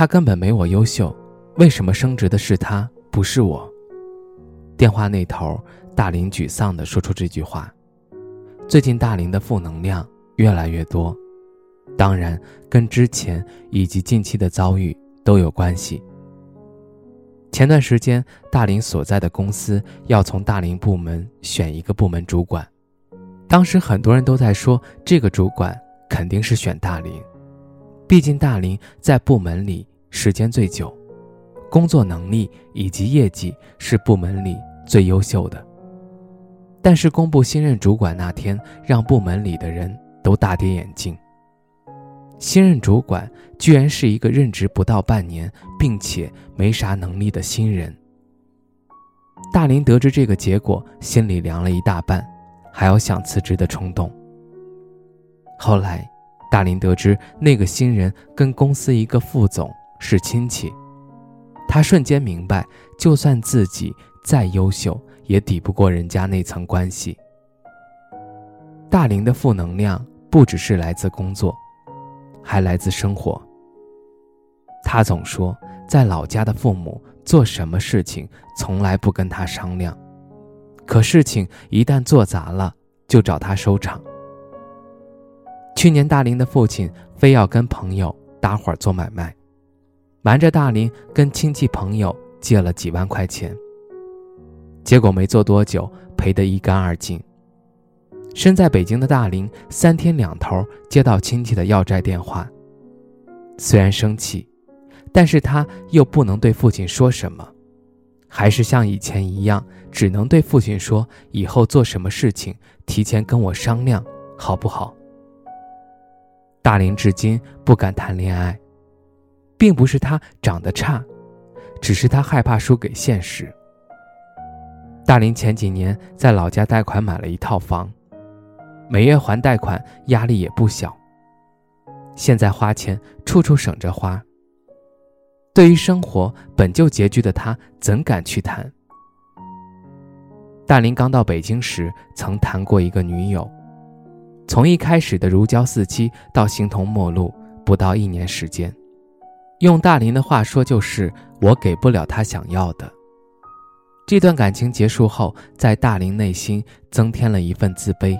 他根本没我优秀，为什么升职的是他，不是我？电话那头，大林沮丧地说出这句话。最近大林的负能量越来越多，当然跟之前以及近期的遭遇都有关系。前段时间，大林所在的公司要从大林部门选一个部门主管，当时很多人都在说，这个主管肯定是选大林，毕竟大林在部门里。时间最久，工作能力以及业绩是部门里最优秀的。但是公布新任主管那天，让部门里的人都大跌眼镜。新任主管居然是一个任职不到半年，并且没啥能力的新人。大林得知这个结果，心里凉了一大半，还有想辞职的冲动。后来，大林得知那个新人跟公司一个副总。是亲戚，他瞬间明白，就算自己再优秀，也抵不过人家那层关系。大林的负能量不只是来自工作，还来自生活。他总说，在老家的父母做什么事情从来不跟他商量，可事情一旦做砸了，就找他收场。去年，大林的父亲非要跟朋友搭伙做买卖。瞒着大林跟亲戚朋友借了几万块钱，结果没做多久赔得一干二净。身在北京的大林三天两头接到亲戚的要债电话，虽然生气，但是他又不能对父亲说什么，还是像以前一样，只能对父亲说：“以后做什么事情提前跟我商量，好不好？”大林至今不敢谈恋爱。并不是他长得差，只是他害怕输给现实。大林前几年在老家贷款买了一套房，每月还贷款压力也不小。现在花钱处处省着花。对于生活本就拮据的他，怎敢去谈？大林刚到北京时曾谈过一个女友，从一开始的如胶似漆到形同陌路，不到一年时间。用大林的话说，就是我给不了他想要的。这段感情结束后，在大林内心增添了一份自卑。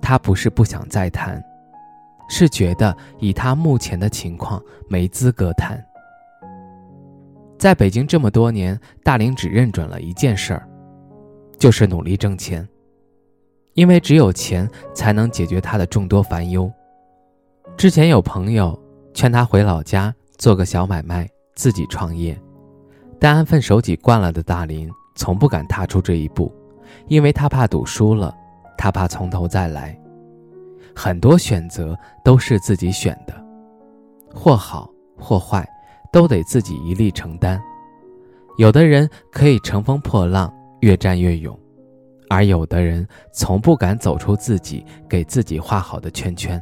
他不是不想再谈，是觉得以他目前的情况没资格谈。在北京这么多年，大林只认准了一件事儿，就是努力挣钱，因为只有钱才能解决他的众多烦忧。之前有朋友劝他回老家。做个小买卖，自己创业，但安分守己惯了的大林从不敢踏出这一步，因为他怕赌输了，他怕从头再来。很多选择都是自己选的，或好或坏，都得自己一力承担。有的人可以乘风破浪，越战越勇，而有的人从不敢走出自己给自己画好的圈圈，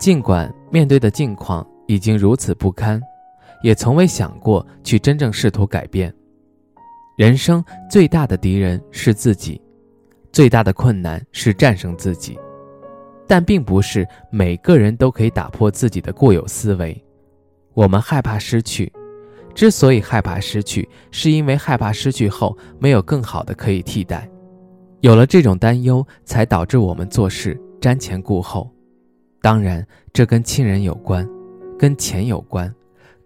尽管面对的境况。已经如此不堪，也从未想过去真正试图改变。人生最大的敌人是自己，最大的困难是战胜自己。但并不是每个人都可以打破自己的固有思维。我们害怕失去，之所以害怕失去，是因为害怕失去后没有更好的可以替代。有了这种担忧，才导致我们做事瞻前顾后。当然，这跟亲人有关。跟钱有关，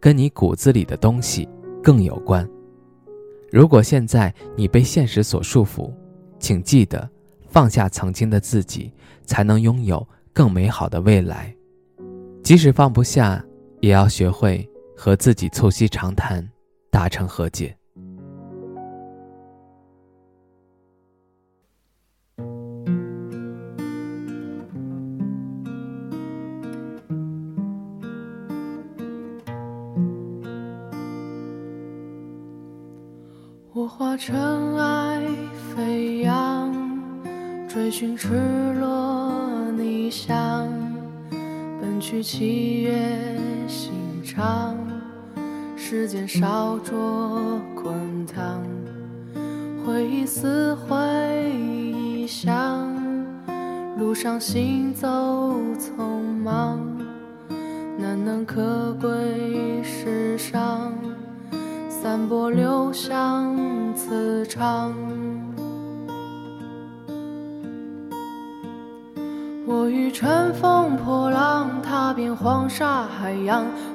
跟你骨子里的东西更有关。如果现在你被现实所束缚，请记得放下曾经的自己，才能拥有更美好的未来。即使放不下，也要学会和自己促膝长谈，达成和解。化尘埃飞扬，追寻赤裸逆翔，奔去七月心肠，时间烧灼滚烫，回忆撕毁臆想，路上行走匆忙，难能可贵我欲乘风破浪，踏遍黄沙海洋，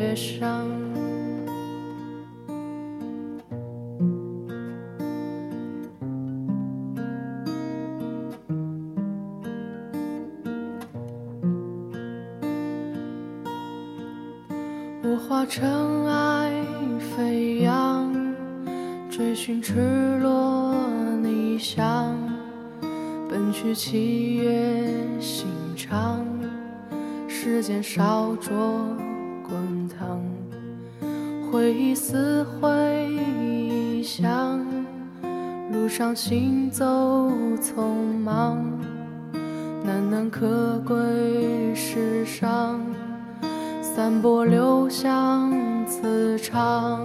月上。我化尘埃飞扬，追寻赤裸逆翔。奔去七月心肠，时间烧灼，回忆撕毁臆想，路上行走匆忙，难能可贵世上，散播留香磁场。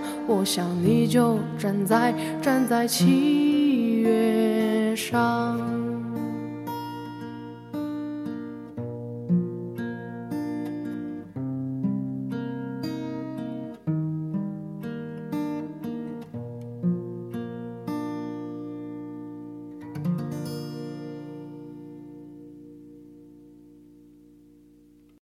我想你就站在站在七月上。